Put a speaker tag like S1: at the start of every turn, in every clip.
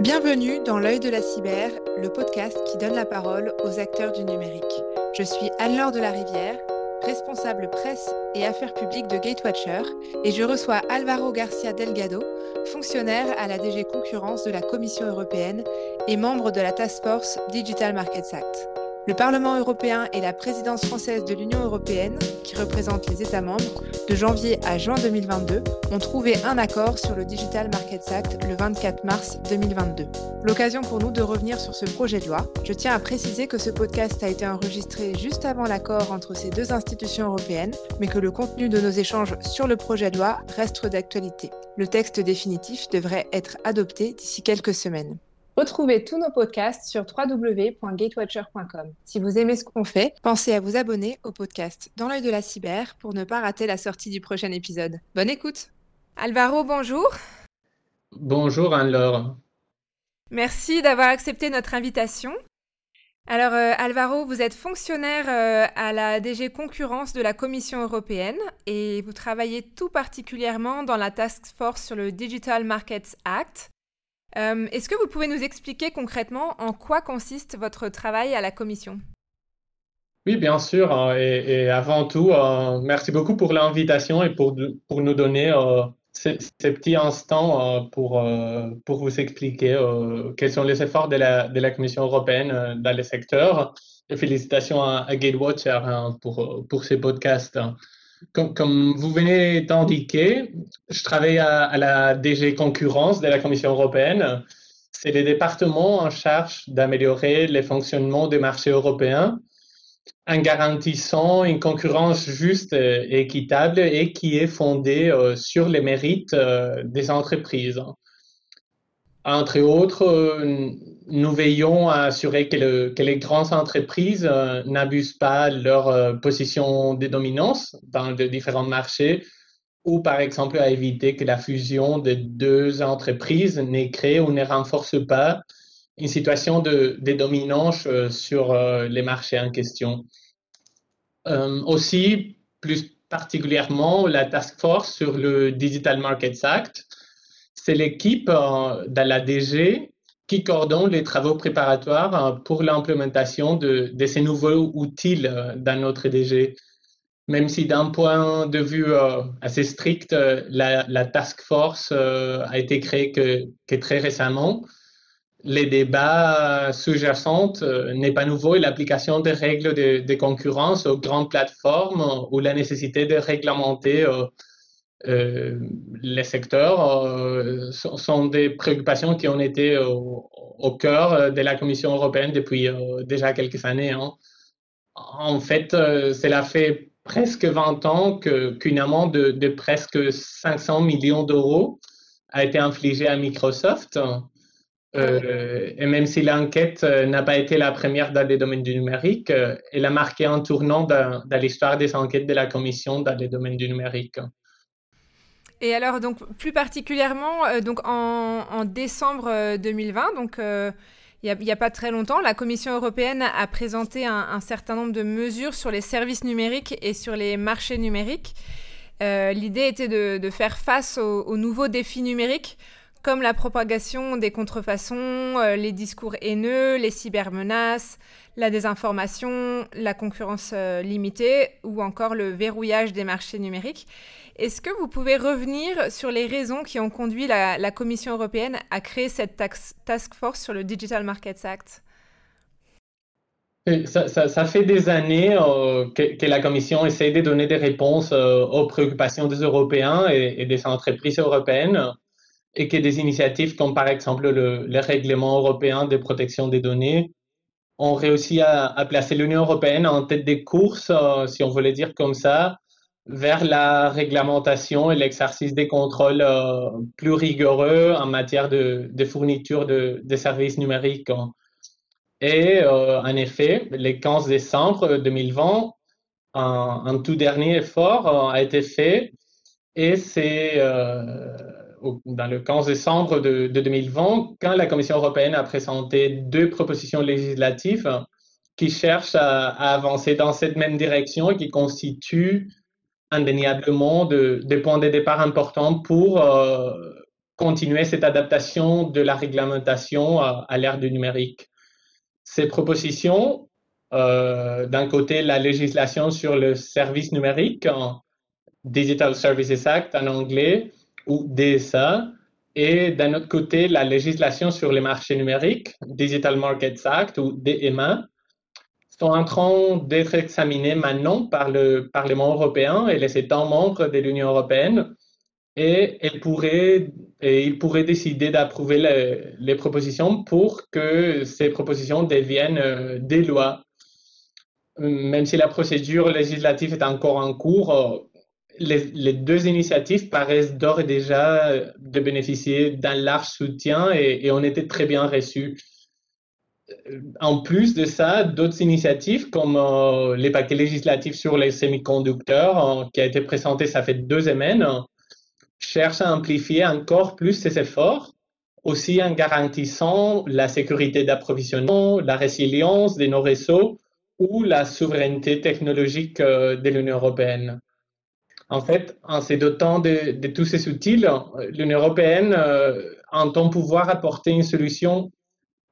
S1: Bienvenue dans L'œil de la cyber, le podcast qui donne la parole aux acteurs du numérique. Je suis Anne-Laure de la Rivière, responsable presse et affaires publiques de Gatewatcher, et je reçois Alvaro Garcia Delgado, fonctionnaire à la DG Concurrence de la Commission européenne et membre de la Task Force Digital Markets Act. Le Parlement européen et la présidence française de l'Union européenne, qui représente les États membres, de janvier à juin 2022, ont trouvé un accord sur le Digital Markets Act le 24 mars 2022. L'occasion pour nous de revenir sur ce projet de loi. Je tiens à préciser que ce podcast a été enregistré juste avant l'accord entre ces deux institutions européennes, mais que le contenu de nos échanges sur le projet de loi reste d'actualité. Le texte définitif devrait être adopté d'ici quelques semaines. Retrouvez tous nos podcasts sur www.gatewatcher.com. Si vous aimez ce qu'on fait, pensez à vous abonner au podcast Dans l'œil de la cyber pour ne pas rater la sortie du prochain épisode. Bonne écoute Alvaro, bonjour
S2: Bonjour Anne-Laure.
S1: Merci d'avoir accepté notre invitation. Alors euh, Alvaro, vous êtes fonctionnaire euh, à la DG Concurrence de la Commission européenne et vous travaillez tout particulièrement dans la Task Force sur le Digital Markets Act. Euh, est-ce que vous pouvez nous expliquer concrètement en quoi consiste votre travail à la Commission?
S2: Oui, bien sûr. Hein, et, avant tout, euh, merci beaucoup pour l'invitation et pour, pour nous donner euh, ces, petits instants pour, pour vous expliquer quels sont les efforts de la, de la Commission européenne dans le secteur. Et félicitations à, Gatewatcher hein, pour, pour ces podcasts. Comme, vous venez d'indiquer, je travaille à, la DG Concurrence de la Commission européenne. C'est le département en charge d'améliorer le fonctionnement des marchés européens en garantissant une concurrence juste et équitable et qui est fondée euh, sur les mérites euh, des entreprises. Entre autres, euh, nous veillons à assurer que, les grandes entreprises euh, n'abusent pas leur euh, position de dominance dans de différents marchés ou par exemple à éviter que la fusion de deux entreprises n'ait créé ou ne renforce pas une situation de, dominance euh, sur les marchés en question. aussi, plus particulièrement, la task force sur le Digital Markets Act, c'est l'équipe dans la DG qui coordonne les travaux préparatoires euh, pour l'implémentation de, ces nouveaux outils euh, dans notre DG. Même si d'un point de vue euh, assez strict, la, task force a été créée que, très récemment, les débats sous-jacents n'est pas nouveau et l'application des règles de, concurrence aux grandes plateformes ou la nécessité de réglementer les secteurs euh, sont, des préoccupations qui ont été au, cœur euh, de la Commission européenne depuis déjà quelques années. Hein. En fait, cela fait presque 20 ans qu'une amende de, presque 500 millions d'euros a été infligée à Microsoft. et même si l'enquête n'a pas été la première dans les domaines du numérique, elle a marqué un tournant dans, dans l'histoire des enquêtes de la Commission dans les domaines du numérique.
S1: Et alors, donc, plus particulièrement, euh, donc en, décembre 2020, euh, donc euh, il n'y a, pas très longtemps, la Commission européenne a présenté un, certain nombre de mesures sur les services numériques et sur les marchés numériques. L'idée était de, faire face aux, nouveaux défis numériques comme la propagation des contrefaçons, les discours haineux, les cybermenaces, la désinformation, la concurrence limitée ou encore le verrouillage des marchés numériques. Est-ce que vous pouvez revenir sur les raisons qui ont conduit la, Commission européenne à créer cette task force sur le Digital Markets Act?
S2: Ça, fait des années euh, que, la Commission essaie de donner des réponses euh, aux préoccupations des Européens et, des entreprises européennes et que des initiatives comme par exemple le, règlement européen de protection des données ont réussi à, placer l'Union européenne en tête des courses, euh, si on voulait dire comme ça, vers la réglementation et l'exercice des contrôles euh, plus rigoureux en matière de, fourniture de, services numériques. Et euh, en effet, le 15 décembre 2020, un, tout dernier effort a été fait et c'est dans le 15 décembre de, 2020 quand la Commission européenne a présenté deux propositions législatives qui cherchent à, avancer dans cette même direction et qui constituent indéniablement de, des points de départ importants pour, euh, continuer cette adaptation de la réglementation à, l'ère du numérique. Ces propositions, euh, d'un côté, la législation sur le service numérique, Digital Services Act en anglais, ou DSA, et d'un autre côté, la législation sur les marchés numériques, Digital Markets Act ou DMA, sont en train d'être examinées maintenant par le Parlement européen et les États membres de l'Union européenne. Et, ils pourraient décider d'approuver les, propositions pour que ces propositions deviennent euh, des lois. Même si la procédure législative est encore en cours, euh, les, deux initiatives paraissent d'ores et déjà de bénéficier d'un large soutien et, ont été très bien reçues. En plus de ça, d'autres initiatives comme euh, les paquets législatifs sur les semi-conducteurs, euh, qui a été présenté ça fait deux semaines, cherchent à amplifier encore plus ces efforts, aussi en garantissant la sécurité d'approvisionnement, la résilience de nos réseaux ou la souveraineté technologique euh, de l'Union européenne. En fait, en se dotant de, tous ces outils, l'Union européenne euh, entend pouvoir apporter une solution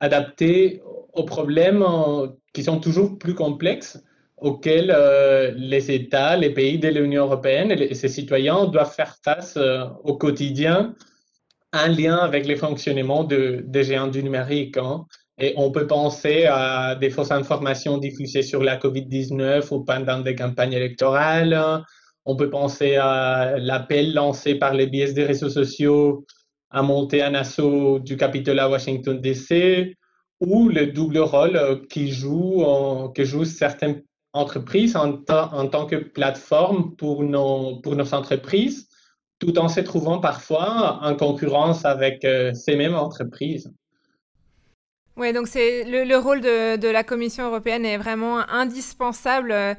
S2: adaptée aux problèmes euh, qui sont toujours plus complexes auxquels euh, les États, les pays de l'Union européenne et ses citoyens doivent faire face au quotidien en lien avec le fonctionnement des géants du numérique. Hein. Et on peut penser à des fausses informations diffusées sur la COVID-19 ou pendant des campagnes électorales, on peut penser à l'appel lancé par les biais des réseaux sociaux à monter un assaut du Capitole à Washington DC ou le double rôle euh, qui joue, que jouent certaines entreprises en, tant que plateforme pour nos, entreprises, tout en se trouvant parfois en concurrence avec euh, ces mêmes entreprises.
S1: Oui, donc le, le, rôle de, de, la Commission européenne est vraiment indispensable.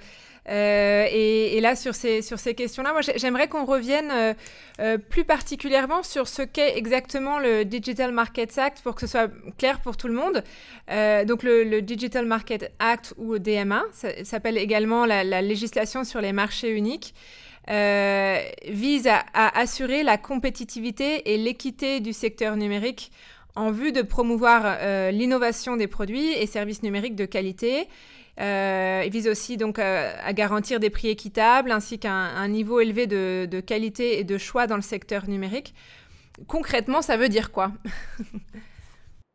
S1: Euh, et, là, sur ces, sur ces questions-là, moi, j'aimerais qu'on revienne euh, euh, plus particulièrement sur ce qu'est exactement le Digital Markets Act pour que ce soit clair pour tout le monde. donc, le, Digital Market Act ou DMA, ça s'appelle également la, législation sur les marchés uniques. vise à, assurer la compétitivité et l'équité du secteur numérique en vue de promouvoir l'innovation des produits et services numériques de qualité euh, il vise aussi donc euh, à garantir des prix équitables ainsi qu'un niveau élevé de, qualité et de choix dans le secteur numérique. Concrètement, ça veut dire quoi?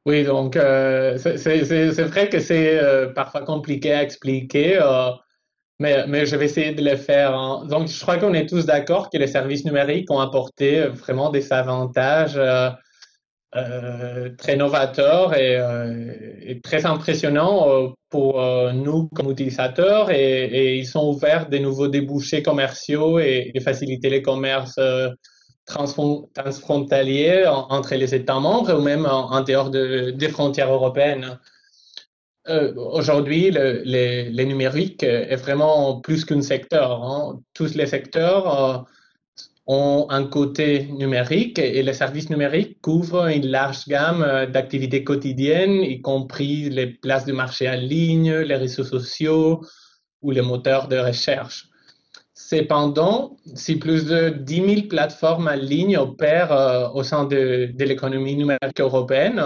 S2: Oui, donc euh, c'est vrai que c'est parfois compliqué à expliquer, mais, mais, je vais essayer de le faire. Hein. Donc, je crois qu'on est tous d'accord que les services numériques ont apporté vraiment des avantages euh, très novateur euh, et, très impressionnant euh, pour nous comme utilisateurs et, ils sont ouverts de nouveaux débouchés commerciaux et, faciliter les commerces transfrontaliers entre les États membres ou même en, dehors des frontières européennes. Aujourd'hui, le, les, numérique est vraiment plus qu'un secteur. Hein. Tous les secteurs ont un côté numérique et les services numériques couvrent une large gamme euh, d'activités quotidiennes, y compris les places de marché en ligne, les réseaux sociaux ou les moteurs de recherche. Cependant, si plus de 10 000 plateformes en ligne opèrent euh, au sein de, l'économie numérique européenne,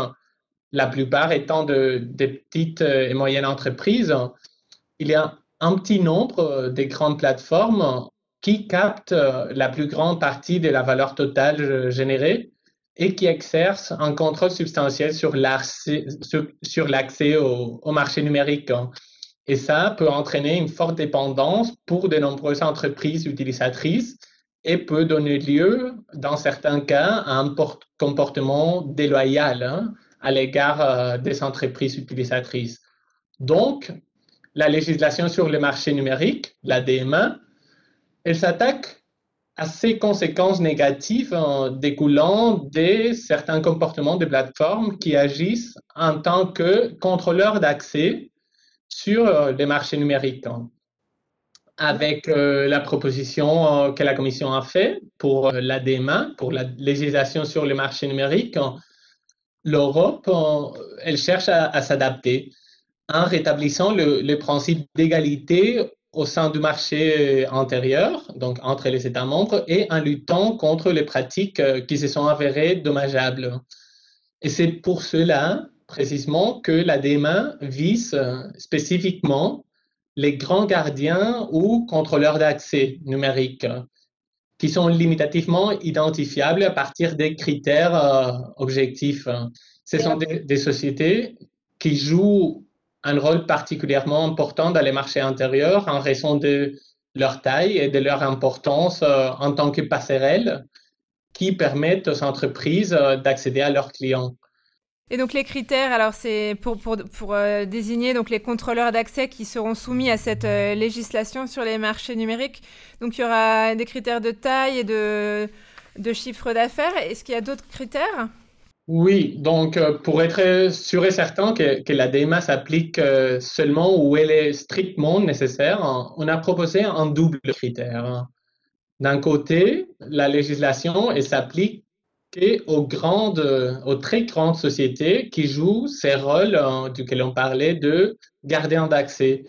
S2: la plupart étant de, de, petites et moyennes entreprises, il y a un petit nombre de grandes plateformes qui capte euh, la plus grande partie de la valeur totale euh, générée et qui exerce un contrôle substantiel sur l'accès au, marché numérique. Hein. Et ça peut entraîner une forte dépendance pour de nombreuses entreprises utilisatrices et peut donner lieu, dans certains cas, à un comportement déloyal hein, à l'égard euh, des entreprises utilisatrices. Donc, la législation sur le marché numérique, la DMA, elle s'attaque à ces conséquences négatives découlant de certains comportements de plateformes qui agissent en tant que contrôleurs d'accès sur euh, les marchés numériques. Avec euh, la proposition euh, que la Commission a faite pour l'ADMA, pour la législation sur les marchés numériques, l'Europe, elle cherche à, s'adapter en rétablissant le principe d'égalité au sein du marché intérieur, donc entre les États membres, et en luttant contre les pratiques qui se sont avérées dommageables. Et c'est pour cela, précisément, que la DMA vise spécifiquement les grands gardiens ou contrôleurs d'accès numérique qui sont limitativement identifiables à partir des critères euh, objectifs. Ce sont des, sociétés qui jouent un rôle particulièrement important dans les marchés intérieurs en raison de leur taille et de leur importance euh, en tant que passerelle qui permettent aux entreprises euh, d'accéder à leurs clients.
S1: Et donc les critères, alors c'est pour, euh, désigner donc les contrôleurs d'accès qui seront soumis à cette législation sur les marchés numériques. Donc il y aura des critères de taille et de chiffre d'affaires. Est-ce qu'il y a d'autres critères?
S2: Oui, donc euh, pour être sûr et certain que, que la DMA s'applique seulement où elle est strictement nécessaire, on a proposé un double critère. D'un côté, la législation, s'applique aux grandes, aux très grandes sociétés qui jouent ces rôles euh, duquel on parlait de gardien d'accès.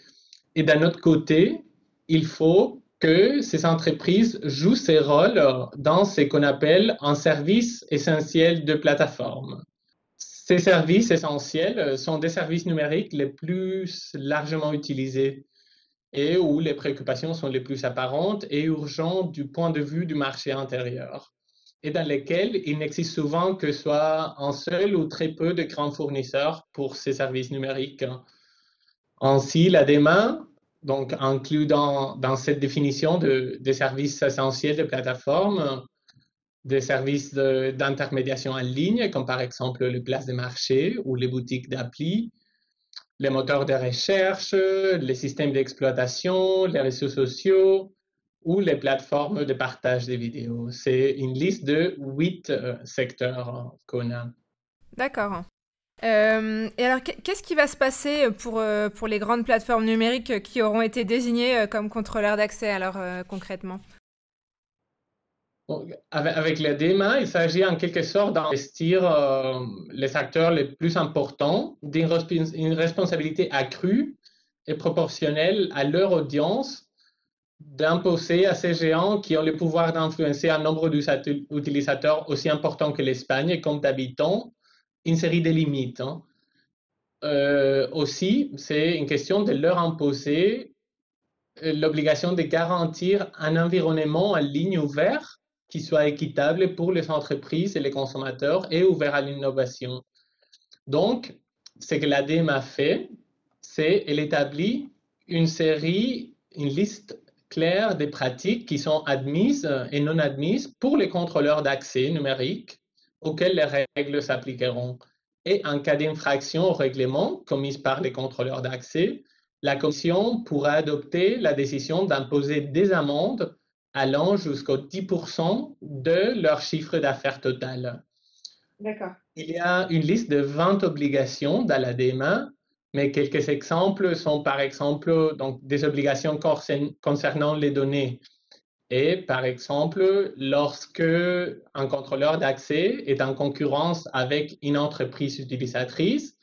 S2: Et d'un autre côté, il faut que ces entreprises jouent ces rôles dans ce qu'on appelle un service essentiel de plateforme. Ces services essentiels sont des services numériques les plus largement utilisés et où les préoccupations sont les plus apparentes et urgentes du point de vue du marché intérieur et dans lesquels il n'existe souvent que soit un seul ou très peu de grands fournisseurs pour ces services numériques. Ainsi, la DEMA donc, inclut dans, dans cette définition de, des services essentiels de plateforme des services d'intermédiation en ligne, comme par exemple les places de marché ou les boutiques d'appli, les moteurs de recherche, les systèmes d'exploitation, les réseaux sociaux, ou les plateformes de partage des vidéos. C'est une liste de huit euh, secteurs qu'on a.
S1: D'accord. Euh, et alors, qu'est-ce qui va se passer pour, euh, pour les grandes plateformes numériques qui auront été désignées comme contrôleurs d'accès, alors concrètement?
S2: Avec, la DMA, il s'agit en quelque sorte d'investir les acteurs les plus importants d'une responsabilité accrue et proportionnelle à leur audience d'imposer à ces géants qui ont le pouvoir d'influencer un nombre d'utilisateurs aussi important que l'Espagne et compte d'habitants une série de limites. Hein. Euh, aussi, c'est une question de leur imposer euh, l'obligation de garantir un environnement en ligne ouvert qui soit équitable pour les entreprises et les consommateurs et ouvert à l'innovation. Donc, ce que l'ADEME a fait, c'est qu'elle établit une série, une liste clair des pratiques qui sont admises et non admises pour les contrôleurs d'accès numérique auxquels les règles s'appliqueront. Et en cas d'infraction au règlement commise par les contrôleurs d'accès, la Commission pourra adopter la décision d'imposer des amendes allant jusqu'au 10% de leur chiffre d'affaires total.
S1: D'accord.
S2: Il y a une liste de 20 obligations dans la DMA mais quelques exemples sont par exemple donc, des obligations concernant les données. Et par exemple, lorsque un contrôleur d'accès est en concurrence avec une entreprise utilisatrice,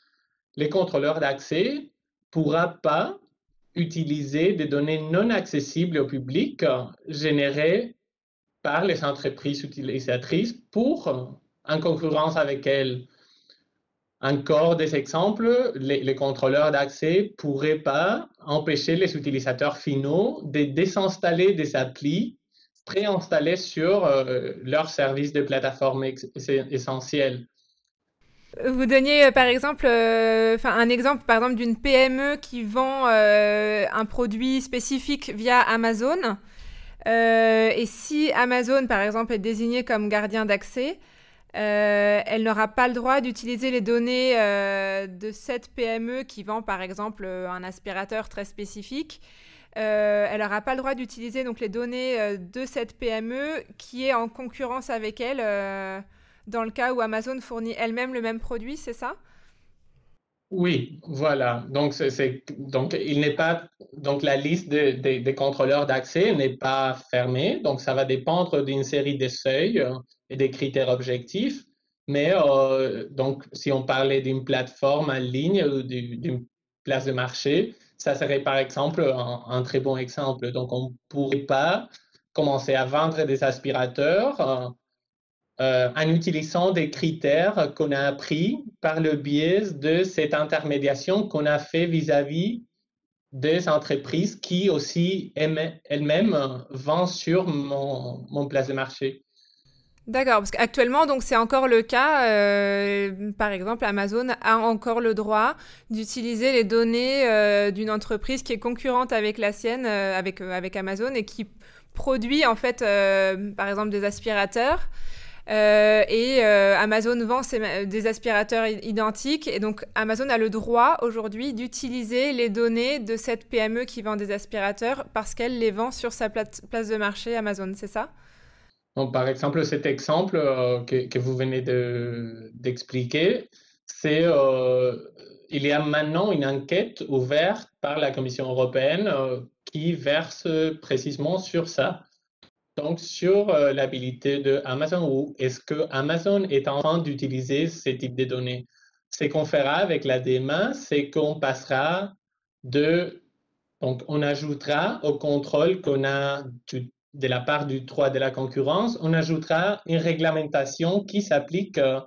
S2: le contrôleur d'accès ne pourra pas utiliser des données non accessibles au public générées par les entreprises utilisatrices pour, en concurrence avec elles, encore des exemples, les, contrôleurs d'accès ne pourraient pas empêcher les utilisateurs finaux de désinstaller des applis préinstallées sur euh, leur service de plateforme essentiel.
S1: Vous donniez euh, par exemple, euh, un exemple par exemple d'une PME qui vend un produit spécifique via Amazon. et si Amazon par exemple est désigné comme gardien d'accès, euh, elle n'aura pas le droit d'utiliser les données euh, de cette PME qui vend par exemple euh, un aspirateur très spécifique. elle n'aura pas le droit d'utiliser donc les données de cette PME qui est en concurrence avec elle dans le cas où Amazon fournit elle-même le même produit, c'est ça?
S2: Oui, voilà. Donc, il n'est pas, donc la liste des contrôleurs d'accès n'est pas fermée. Donc, ça va dépendre d'une série de seuils des critères objectifs. Mais euh, donc, si on parlait d'une plateforme en ligne ou d'une place de marché, Ça serait par exemple un, très bon exemple. Donc, on ne pourrait pas commencer à vendre des aspirateurs euh, en utilisant des critères qu'on a appris par le biais de cette intermédiation qu'on a fait vis-à-vis des entreprises qui aussi elles-mêmes vendent sur mon place de marché.
S1: D'accord, parce qu'actuellement, donc c'est encore le cas. Euh, par exemple, Amazon a encore le droit d'utiliser les données euh, d'une entreprise qui est concurrente avec la sienne, euh, avec avec Amazon, et qui produit en fait, par exemple, des aspirateurs. et Amazon vend des aspirateurs identiques. Et donc, Amazon a le droit aujourd'hui d'utiliser les données de cette PME qui vend des aspirateurs parce qu'elle les vend sur sa place de marché Amazon, c'est ça?
S2: Donc, par exemple, cet exemple euh, que, vous venez d'expliquer, c'est euh, il y a maintenant une enquête ouverte par la Commission européenne euh, qui verse précisément sur ça. Donc, sur l'habilité de Amazon ou est-ce que Amazon est en train d'utiliser ce type de données? Ce qu'on fera avec la DMA, c'est qu'on passera de donc, on ajoutera au contrôle qu'on a du de la part du droit de la concurrence, on ajoutera une réglementation qui s'applique euh,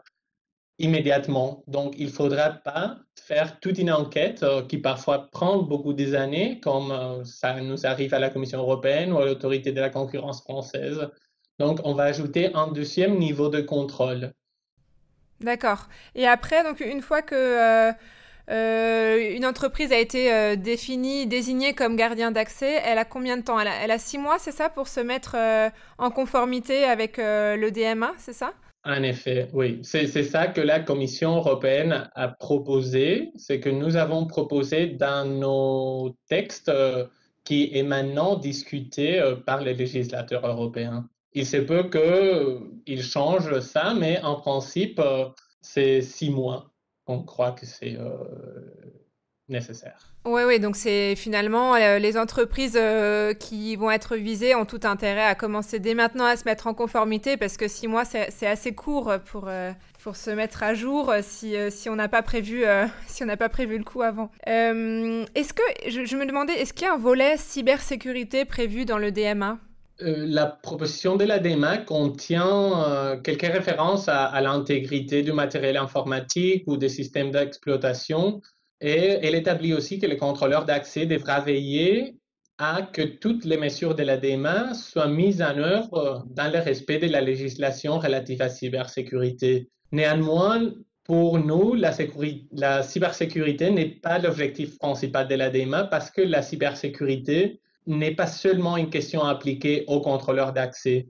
S2: immédiatement. Donc, il ne faudra pas faire toute une enquête euh, qui parfois prend beaucoup des années, comme euh, ça nous arrive à la Commission européenne ou à l'autorité de la concurrence française. Donc, on va ajouter un deuxième niveau de contrôle.
S1: D'accord. Et après, donc une fois que une entreprise a été euh, définie, désignée comme gardien d'accès. Elle a combien de temps? Elle a, six mois, c'est ça, pour se mettre euh, en conformité avec le DMA, c'est ça?
S2: En effet, oui. C'est ça que la Commission européenne a proposé. C'est que nous avons proposé dans nos textes qui est maintenant discuté par les législateurs européens. Il se peut qu'ils changent ça, mais en principe, c'est six mois on croit que c'est euh, nécessaire.
S1: Oui, oui, donc c'est finalement euh, les entreprises euh, qui vont être visées ont tout intérêt à commencer dès maintenant à se mettre en conformité parce que six mois, c'est assez court pour, pour se mettre à jour si, si on n'a pas, prévu, si pas prévu le coup avant. est-ce que, je, je me demandais, est-ce qu'il y a un volet cybersécurité prévu dans le DMA
S2: euh, la proposition de la DMA contient euh, quelques références à, l'intégrité du matériel informatique ou des systèmes d'exploitation et elle établit aussi que le contrôleur d'accès devra veiller à que toutes les mesures de la DMA soient mises en œuvre dans le respect de la législation relative à la cybersécurité. Néanmoins, pour nous, la, la cybersécurité n'est pas l'objectif principal de la DMA parce que la cybersécurité n'est pas seulement une question appliquée aux contrôleurs d'accès.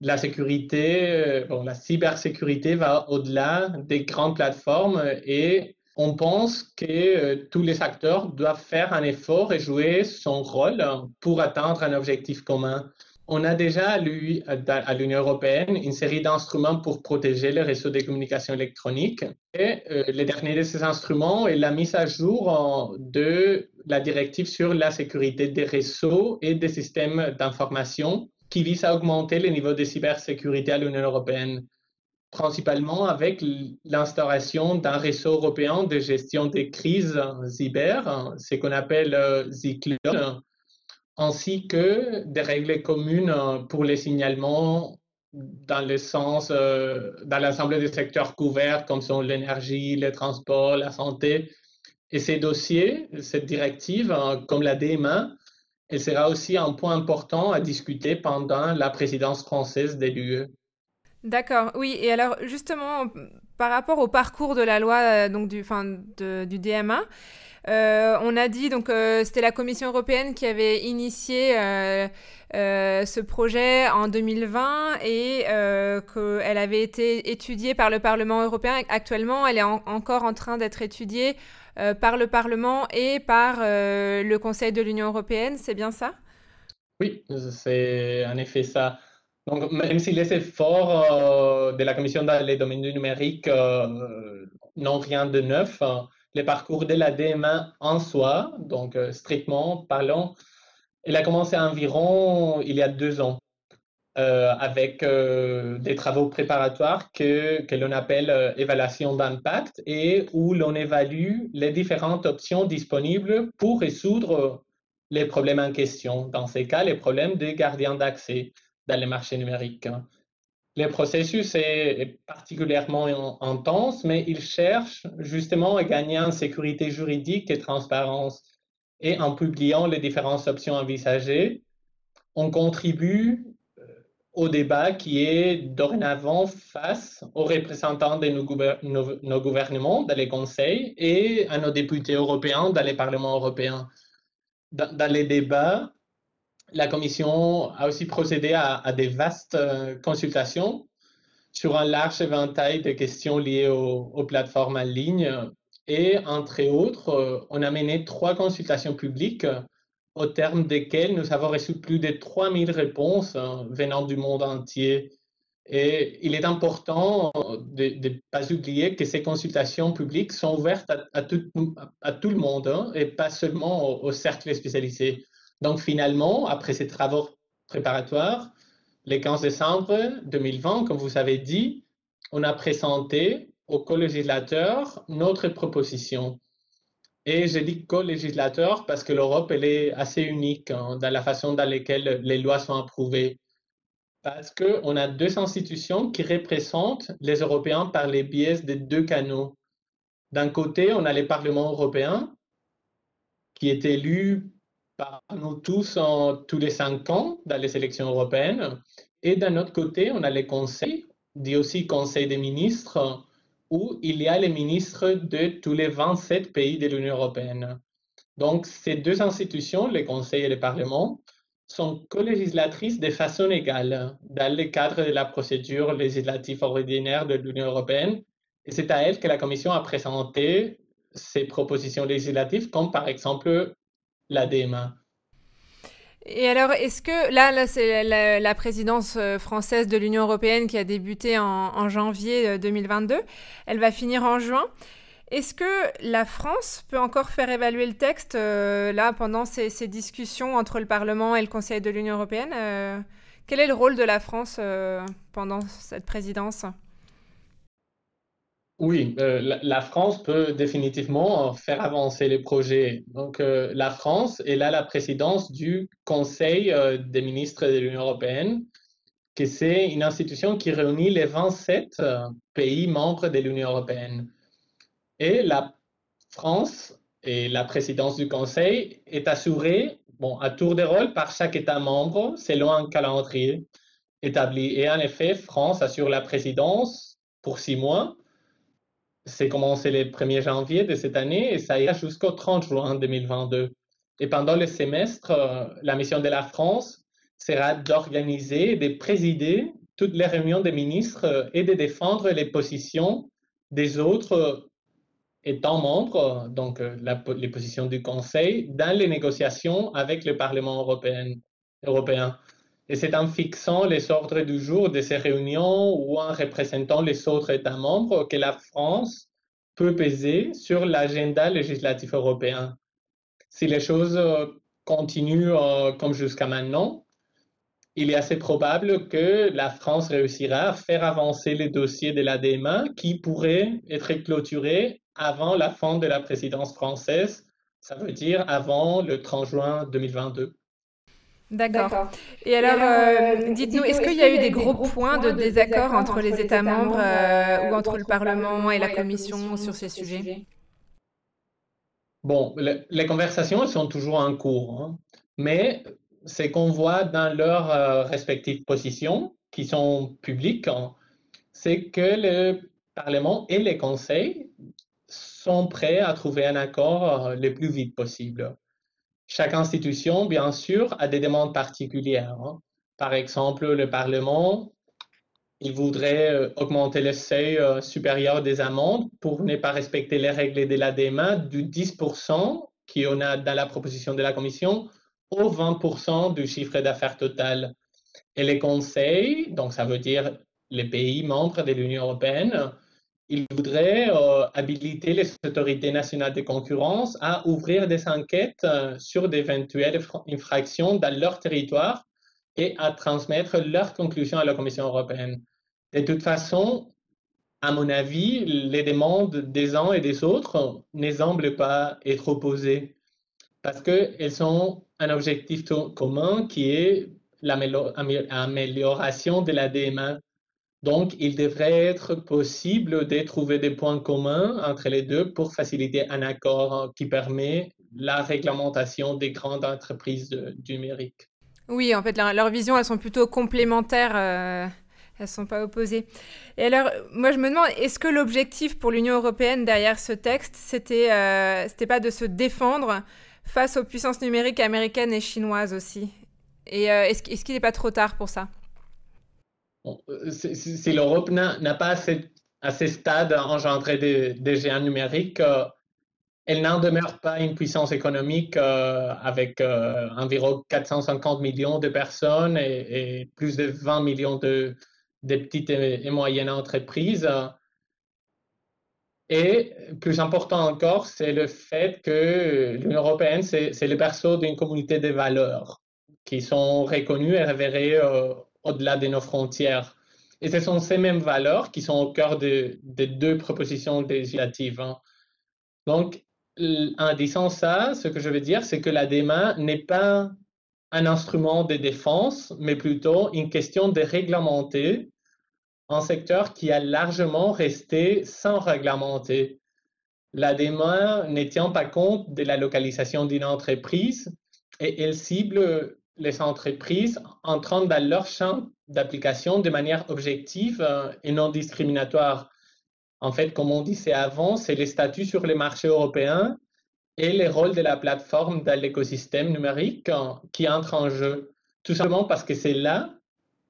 S2: La sécurité, euh, bon, la cybersécurité va au-delà des grandes plateformes et on pense que euh, tous les acteurs doivent faire un effort et jouer son rôle pour atteindre un objectif commun. On a déjà à l'Union européenne une série d'instruments pour protéger les réseaux de communication électronique. Et euh, le dernier de ces instruments est la mise à jour de la directive sur la sécurité des réseaux et des systèmes d'information qui vise à augmenter le niveau de cybersécurité à l'Union européenne, principalement avec l'instauration d'un réseau européen de gestion des crises cyber, ce qu'on appelle euh, ainsi que des règles communes euh, pour les signalements dans le sens, euh, dans l'ensemble des secteurs couverts, comme sont l'énergie, le transport, la santé. Et ces dossiers, cette directive, euh, comme la DMA, elle sera aussi un point important à discuter pendant la présidence française de l'UE.
S1: D'accord, oui. Et alors, justement, par rapport au parcours de la loi donc du, fin, du DMA, euh, on a dit, donc euh, c'était la Commission européenne qui avait initié euh, ce projet en 2020 et qu'elle avait été étudiée par le Parlement européen. Actuellement, elle est encore en train d'être étudiée par le Parlement et par le Conseil de l'Union européenne. C'est bien ça?
S2: Oui, c'est en effet ça. Donc, même si les efforts de la Commission dans les domaines du numérique n'ont rien de neuf, le parcours de la DMA en soi, donc euh, strictement parlant, il a commencé environ il y a deux ans. euh, avec euh, des travaux préparatoires que, l'on appelle évaluation d'impact et où l'on évalue les différentes options disponibles pour résoudre les problèmes en question. Dans ces cas, les problèmes des gardiens d'accès dans les marchés numériques. Le processus est particulièrement intense, mais il cherche justement à gagner en sécurité juridique et transparence. Et en publiant les différentes options envisagées, on contribue au débat qui est dorénavant face aux représentants de nos, gouvernements dans les conseils et à nos députés européens dans les parlements européens. Dans, les débats, la Commission a aussi procédé à, des vastes euh, consultations sur un large éventail de questions liées aux, plateformes en ligne. Et entre autres, euh, on a mené trois consultations publiques au terme desquels nous avons reçu plus de 3000 réponses venant du monde entier. Et il est important de ne pas oublier que ces consultations publiques sont ouvertes à, tout, le monde hein, et pas seulement au, cercle spécialisé. Donc finalement, après ces travaux préparatoires, le 15 décembre 2020, comme vous avez dit, on a présenté au co-législateur notre proposition. Et je dis co-législateur parce que l'Europe, elle est assez unique hein, dans la façon dans laquelle les lois sont approuvées. Parce qu'on a deux institutions qui représentent les Européens par les biais de deux canaux. D'un côté, on a le Parlement européen, qui est élu par nous tous en, tous les cinq ans dans les élections européennes. Et d'un autre côté, on a le Conseil, dit aussi Conseil des ministres, où il y a les ministres de tous les 27 pays de l'Union européenne. Donc, ces deux institutions, le Conseil et le Parlement, sont co-législatrices de façon égale dans le cadre de la procédure législative ordinaire de l'Union européenne. Et c'est à elle que la Commission a présenté ses propositions législatives, comme par exemple la DMA.
S1: Et alors, est-ce que là, là c'est la, présidence euh, française de l'Union européenne qui a débuté en, janvier 2022, euh, elle va finir en juin. Est-ce que la France peut encore faire évaluer le texte euh, là pendant ces, discussions entre le Parlement et le Conseil de l'Union européenne Quel est le rôle de la France pendant cette présidence?
S2: Oui, euh, la, France peut définitivement faire avancer les projets. Donc, euh, la France est là la présidence du Conseil euh, des ministres de l'Union européenne, qui c'est une institution qui réunit les 27 pays membres de l'Union européenne. Et la France et la présidence du Conseil est assurée bon, à tour de rôle par chaque État membre selon un calendrier établi. Et en effet, France assure la présidence pour six mois c'est commencé le 1er janvier de cette année et ça ira jusqu'au 30 juin 2022. Et pendant le semestre, euh, la mission de la France sera d'organiser et de présider toutes les réunions des ministres euh, et de défendre les positions des autres euh, États membres, donc les positions du Conseil, dans les négociations avec le Parlement européen. Et c'est en fixant les ordres du jour de ces réunions ou en représentant les autres États membres que la France peut peser sur l'agenda législatif européen. Si les choses euh, continuent euh, comme jusqu'à maintenant, il est assez probable que la France réussira à faire avancer les dossiers de la DMA qui pourraient être clôturés avant la fin de la présidence française, ça veut dire avant le 30 juin 2022.
S1: D'accord. Et alors, euh, euh, dites-nous, est-ce qu'il y a eu des gros points de désaccord entre les États membres euh, ou entre le Parlement et la Commission sur ces sujets
S2: Bon, les conversations sont toujours en cours, hein. mais ce qu'on voit dans leurs respectives positions, qui sont publiques, hein, c'est que le Parlement et les conseils sont prêts à trouver un accord le plus vite possible. Chaque institution, bien sûr, a des demandes particulières. Hein. Par exemple, le Parlement, il voudrait euh, augmenter le seuil euh, supérieur des amendes pour ne pas respecter les règles de la DMA du 10% qu'on a dans la proposition de la Commission au 20% du chiffre d'affaires total. Et les conseils, donc ça veut dire les pays membres de l'Union européenne, il voudrait euh, habiliter les autorités nationales de concurrence à ouvrir des enquêtes euh, sur d'éventuelles infractions dans leur territoire et à transmettre leurs conclusions à la Commission européenne. De toute façon, à mon avis, les demandes des uns et des autres ne semblent pas être opposées parce qu'elles ont un objectif commun qui est l'amélioration de la DMA. Donc, il devrait être possible de trouver des points communs entre les deux pour faciliter un accord qui permet la réglementation des grandes entreprises du numérique.
S1: Oui, en fait, leurs visions, elles sont plutôt complémentaires. Euh, elles sont pas opposées. Et alors, moi, je me demande, est-ce que l'objectif pour l'Union européenne derrière ce texte, c'était euh, pas de se défendre face aux puissances numériques américaines et chinoises aussi? Et euh, est-ce qu'il n'est pas trop tard pour ça?
S2: Si, l'Europe n'a pas à ce stade engendré des, géants numériques, elle n'en demeure pas une puissance économique euh, avec euh, environ 450 millions de personnes et, plus de 20 millions de, petites et, moyennes entreprises. Et plus important encore, c'est le fait que l'Union européenne, c'est le berceau d'une communauté de valeurs qui sont reconnues et révérées euh, au-delà de nos frontières. Et ce sont ces mêmes valeurs qui sont au cœur des deux propositions législatives. Hein. Donc, en disant ça, ce que je veux dire, c'est que la DEMA n'est pas un instrument de défense, mais plutôt une question de réglementer un secteur qui a largement resté sans réglementer. La DEMA ne tient pas compte de la localisation d'une entreprise et elle cible les entreprises entrant dans leur champ d'application de manière objective euh, et non discriminatoire. En fait, comme on disait avant, c'est les statuts sur les marchés européens et les rôles de la plateforme dans l'écosystème numérique qui entrent en jeu. Tout simplement parce que c'est là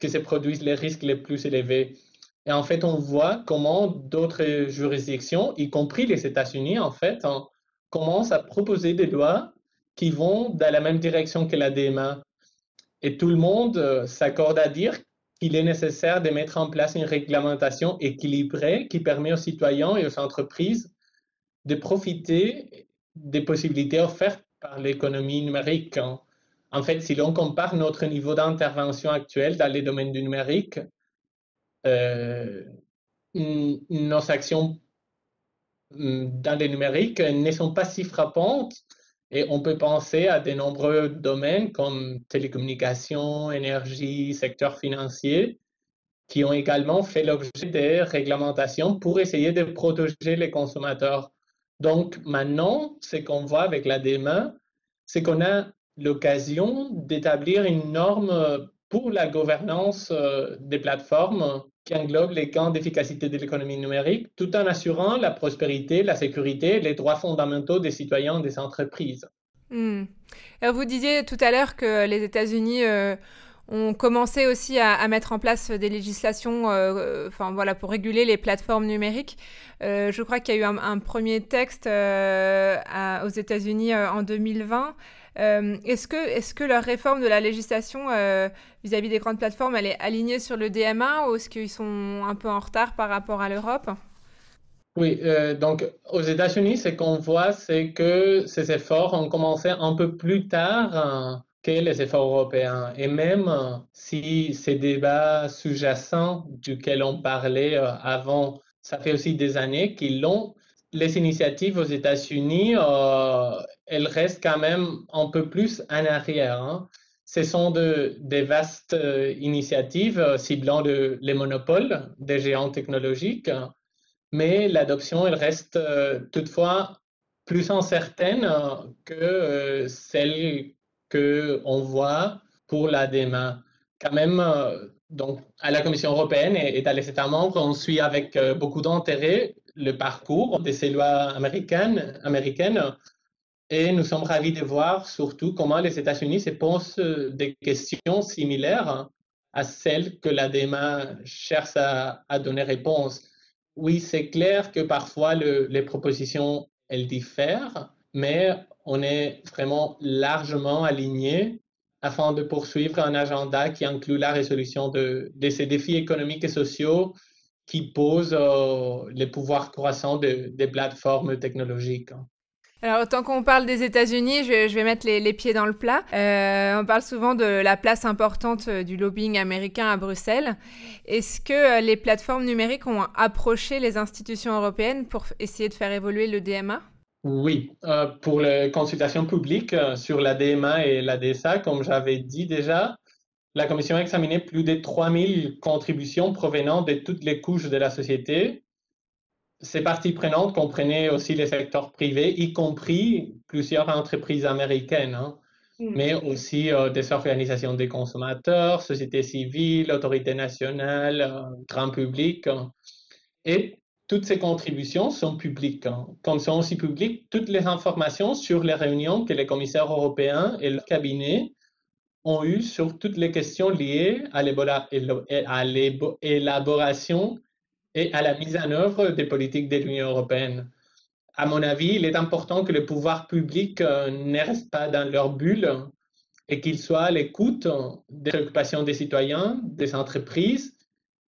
S2: que se produisent les risques les plus élevés. Et en fait, on voit comment d'autres juridictions, y compris les États-Unis, en fait, commencent à proposer des lois qui vont dans la même direction que la DMA. Et tout le monde euh, s'accorde à dire qu'il est nécessaire de mettre en place une réglementation équilibrée qui permet aux citoyens et aux entreprises de profiter des possibilités offertes par l'économie numérique. En fait, si l'on compare notre niveau d'intervention actuel dans les domaines du numérique, euh, nos actions mm, dans le numérique ne sont pas si frappantes et on peut penser à de nombreux domaines comme télécommunications, énergie, secteur financier, qui ont également fait l'objet de réglementations pour essayer de protéger les consommateurs. Donc maintenant, ce qu'on voit avec la DMA, c'est qu'on a l'occasion d'établir une norme pour la gouvernance euh, des plateformes qui englobe les camps d'efficacité de l'économie numérique, tout en assurant la prospérité, la sécurité les droits fondamentaux des citoyens et des entreprises.
S1: Hmm. Vous disiez tout à l'heure que les États-Unis euh, ont commencé aussi à, mettre en place des législations euh, enfin, voilà, pour réguler les plateformes numériques. Je crois qu'il y a eu un, premier texte aux États-Unis en 2020. Est-ce que, est leur réforme de la législation vis-à-vis des grandes plateformes, elle est alignée sur le DMA ou est-ce qu'ils sont un peu en retard par rapport à l'Europe?
S2: Oui, euh, donc aux États-Unis, ce qu'on voit, c'est que ces efforts ont commencé un peu plus tard que les efforts européens. Et même euh, si ces débats sous-jacents duquel on parlait euh, avant, ça fait aussi des années qu'ils l'ont, les initiatives aux États-Unis, elles restent quand même un peu plus en arrière. Hein. Ce sont de, des vastes initiatives ciblant les monopoles des géants technologiques mais l'adoption, elle reste euh, toutefois plus incertaine euh, que euh, celle qu'on voit pour la DEMA. Quand même, donc, à la Commission européenne et, à les États membres, on suit avec beaucoup d'intérêt le parcours de ces lois américaines, américaines et nous sommes ravis de voir surtout comment les États-Unis se posent des questions similaires à celles que la DEMA cherche à, donner réponse. Oui, c'est clair que parfois les propositions, elles diffèrent, mais on est vraiment largement aligné afin de poursuivre un agenda qui inclut la résolution de, ces défis économiques et sociaux qui posent euh, les pouvoirs croissants des plateformes technologiques.
S1: Alors, tant qu'on parle des États-Unis, je, vais mettre les, pieds dans le plat. Euh, on parle souvent de la place importante euh, du lobbying américain à Bruxelles. Est-ce que les plateformes numériques ont approché les institutions européennes pour essayer de faire évoluer le DMA
S2: Oui, pour les consultations publiques sur la DMA et la DSA, comme j'avais dit déjà, la Commission a examiné plus de 3000 contributions provenant de toutes les couches de la société ces parties prenantes comprenaient aussi les secteurs privés, y compris plusieurs entreprises américaines, hein, mm. mais aussi euh, des organisations des consommateurs, sociétés civiles, autorités nationales, euh, grand public. Hein. Et toutes ces contributions sont publiques. Hein. Comme sont aussi publiques toutes les informations sur les réunions que les commissaires européens et le cabinet ont eues sur toutes les questions liées à l'élaboration et à la mise en œuvre des politiques de l'Union européenne. À mon avis, il est important que les pouvoirs publics euh, ne restent pas dans leur bulle et qu'ils soient à l'écoute des préoccupations des citoyens, des entreprises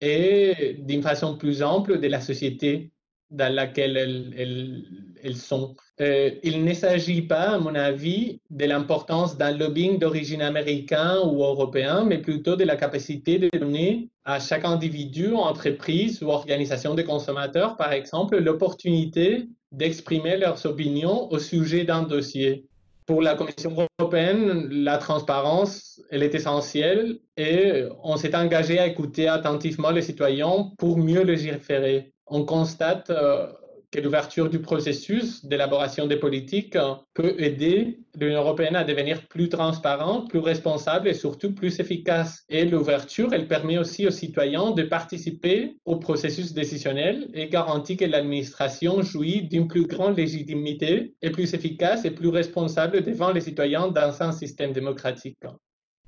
S2: et d'une façon plus ample de la société dans laquelle elles, elles, sont. Euh, il ne s'agit pas, à mon avis, de l'importance d'un lobbying d'origine américain ou européen, mais plutôt de la capacité de donner à chaque individu, entreprise ou organisation de consommateurs, par exemple, l'opportunité d'exprimer leurs opinions au sujet d'un dossier. Pour la Commission européenne, la transparence, elle est essentielle et on s'est engagé à écouter attentivement les citoyens pour mieux légiférer on constate euh, que l'ouverture du processus d'élaboration des politiques euh, peut aider l'Union européenne à devenir plus transparente, plus responsable et surtout plus efficace. Et l'ouverture, elle permet aussi aux citoyens de participer au processus décisionnel et garantit que l'administration jouit d'une plus grande légitimité et plus efficace et plus responsable devant les citoyens dans un système démocratique.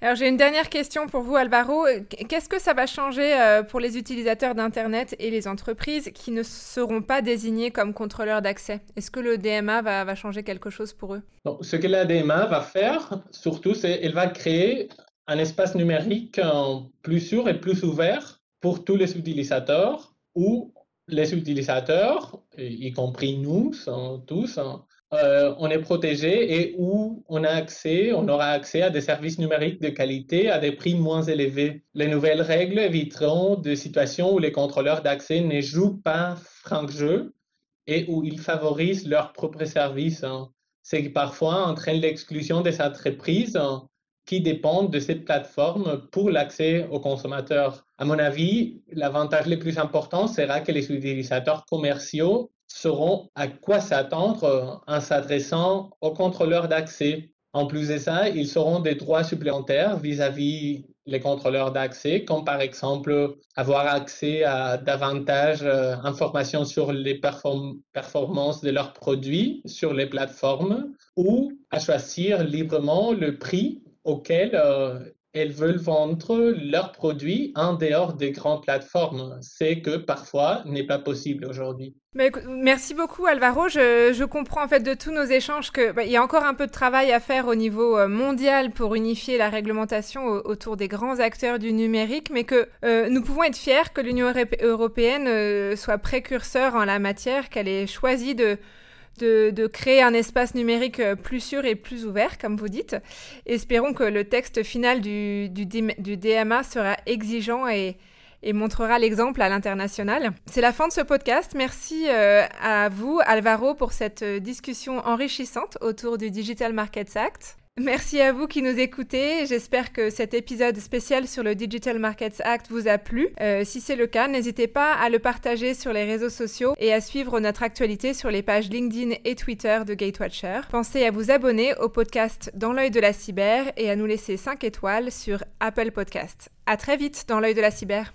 S1: Alors j'ai une dernière question pour vous, Alvaro. Qu'est-ce que ça va changer euh, pour les utilisateurs d'Internet et les entreprises qui ne seront pas désignés comme contrôleurs d'accès? Est-ce que le DMA va, changer quelque chose pour eux?
S2: Ce que la DMA va faire, surtout, c'est qu'elle va créer un espace numérique euh, plus sûr et plus ouvert pour tous les utilisateurs où les utilisateurs, y compris nous tous, hein, euh, on est protégé et où on a accès, on aura accès à des services numériques de qualité à des prix moins élevés. Les nouvelles règles éviteront des situations où les contrôleurs d'accès ne jouent pas franc jeu et où ils favorisent leurs propres services. Hein. C'est qui parfois entraîne l'exclusion des entreprises hein, qui dépendent de cette plateforme pour l'accès aux consommateurs. À mon avis, l'avantage le plus important sera que les utilisateurs commerciaux sauront à quoi s'attendre en s'adressant aux contrôleurs d'accès. En plus de ça, ils auront des droits supplémentaires vis-à-vis les contrôleurs d'accès, comme par exemple avoir accès à davantage d'informations euh, sur les performances de leurs produits sur les plateformes ou à choisir librement le prix auquel euh, elles veulent vendre leurs produits en dehors des grandes plateformes. C'est que parfois n'est pas possible aujourd'hui.
S1: merci beaucoup Alvaro. Je, comprends en fait de tous nos échanges qu'il bah, y a encore un peu de travail à faire au niveau euh, mondial pour unifier la réglementation autour des grands acteurs du numérique, mais que euh, nous pouvons être fiers que l'Union européenne euh, soit précurseur en la matière, qu'elle ait choisi de de, créer un espace numérique euh, plus sûr et plus ouvert, comme vous dites. Espérons que le texte final du, DMA sera exigeant et, montrera l'exemple à l'international. C'est la fin de ce podcast. Merci euh, à vous, Alvaro, pour cette euh, discussion enrichissante autour du Digital Markets Act. Merci à vous qui nous écoutez. J'espère que cet épisode spécial sur le Digital Markets Act vous a plu. Euh, si c'est le cas, n'hésitez pas à le partager sur les réseaux sociaux et à suivre notre actualité sur les pages LinkedIn et Twitter de Gatewatcher. Pensez à vous abonner au podcast Dans l'œil de la cyber et à nous laisser 5 étoiles sur Apple Podcast. À très vite dans l'œil de la cyber.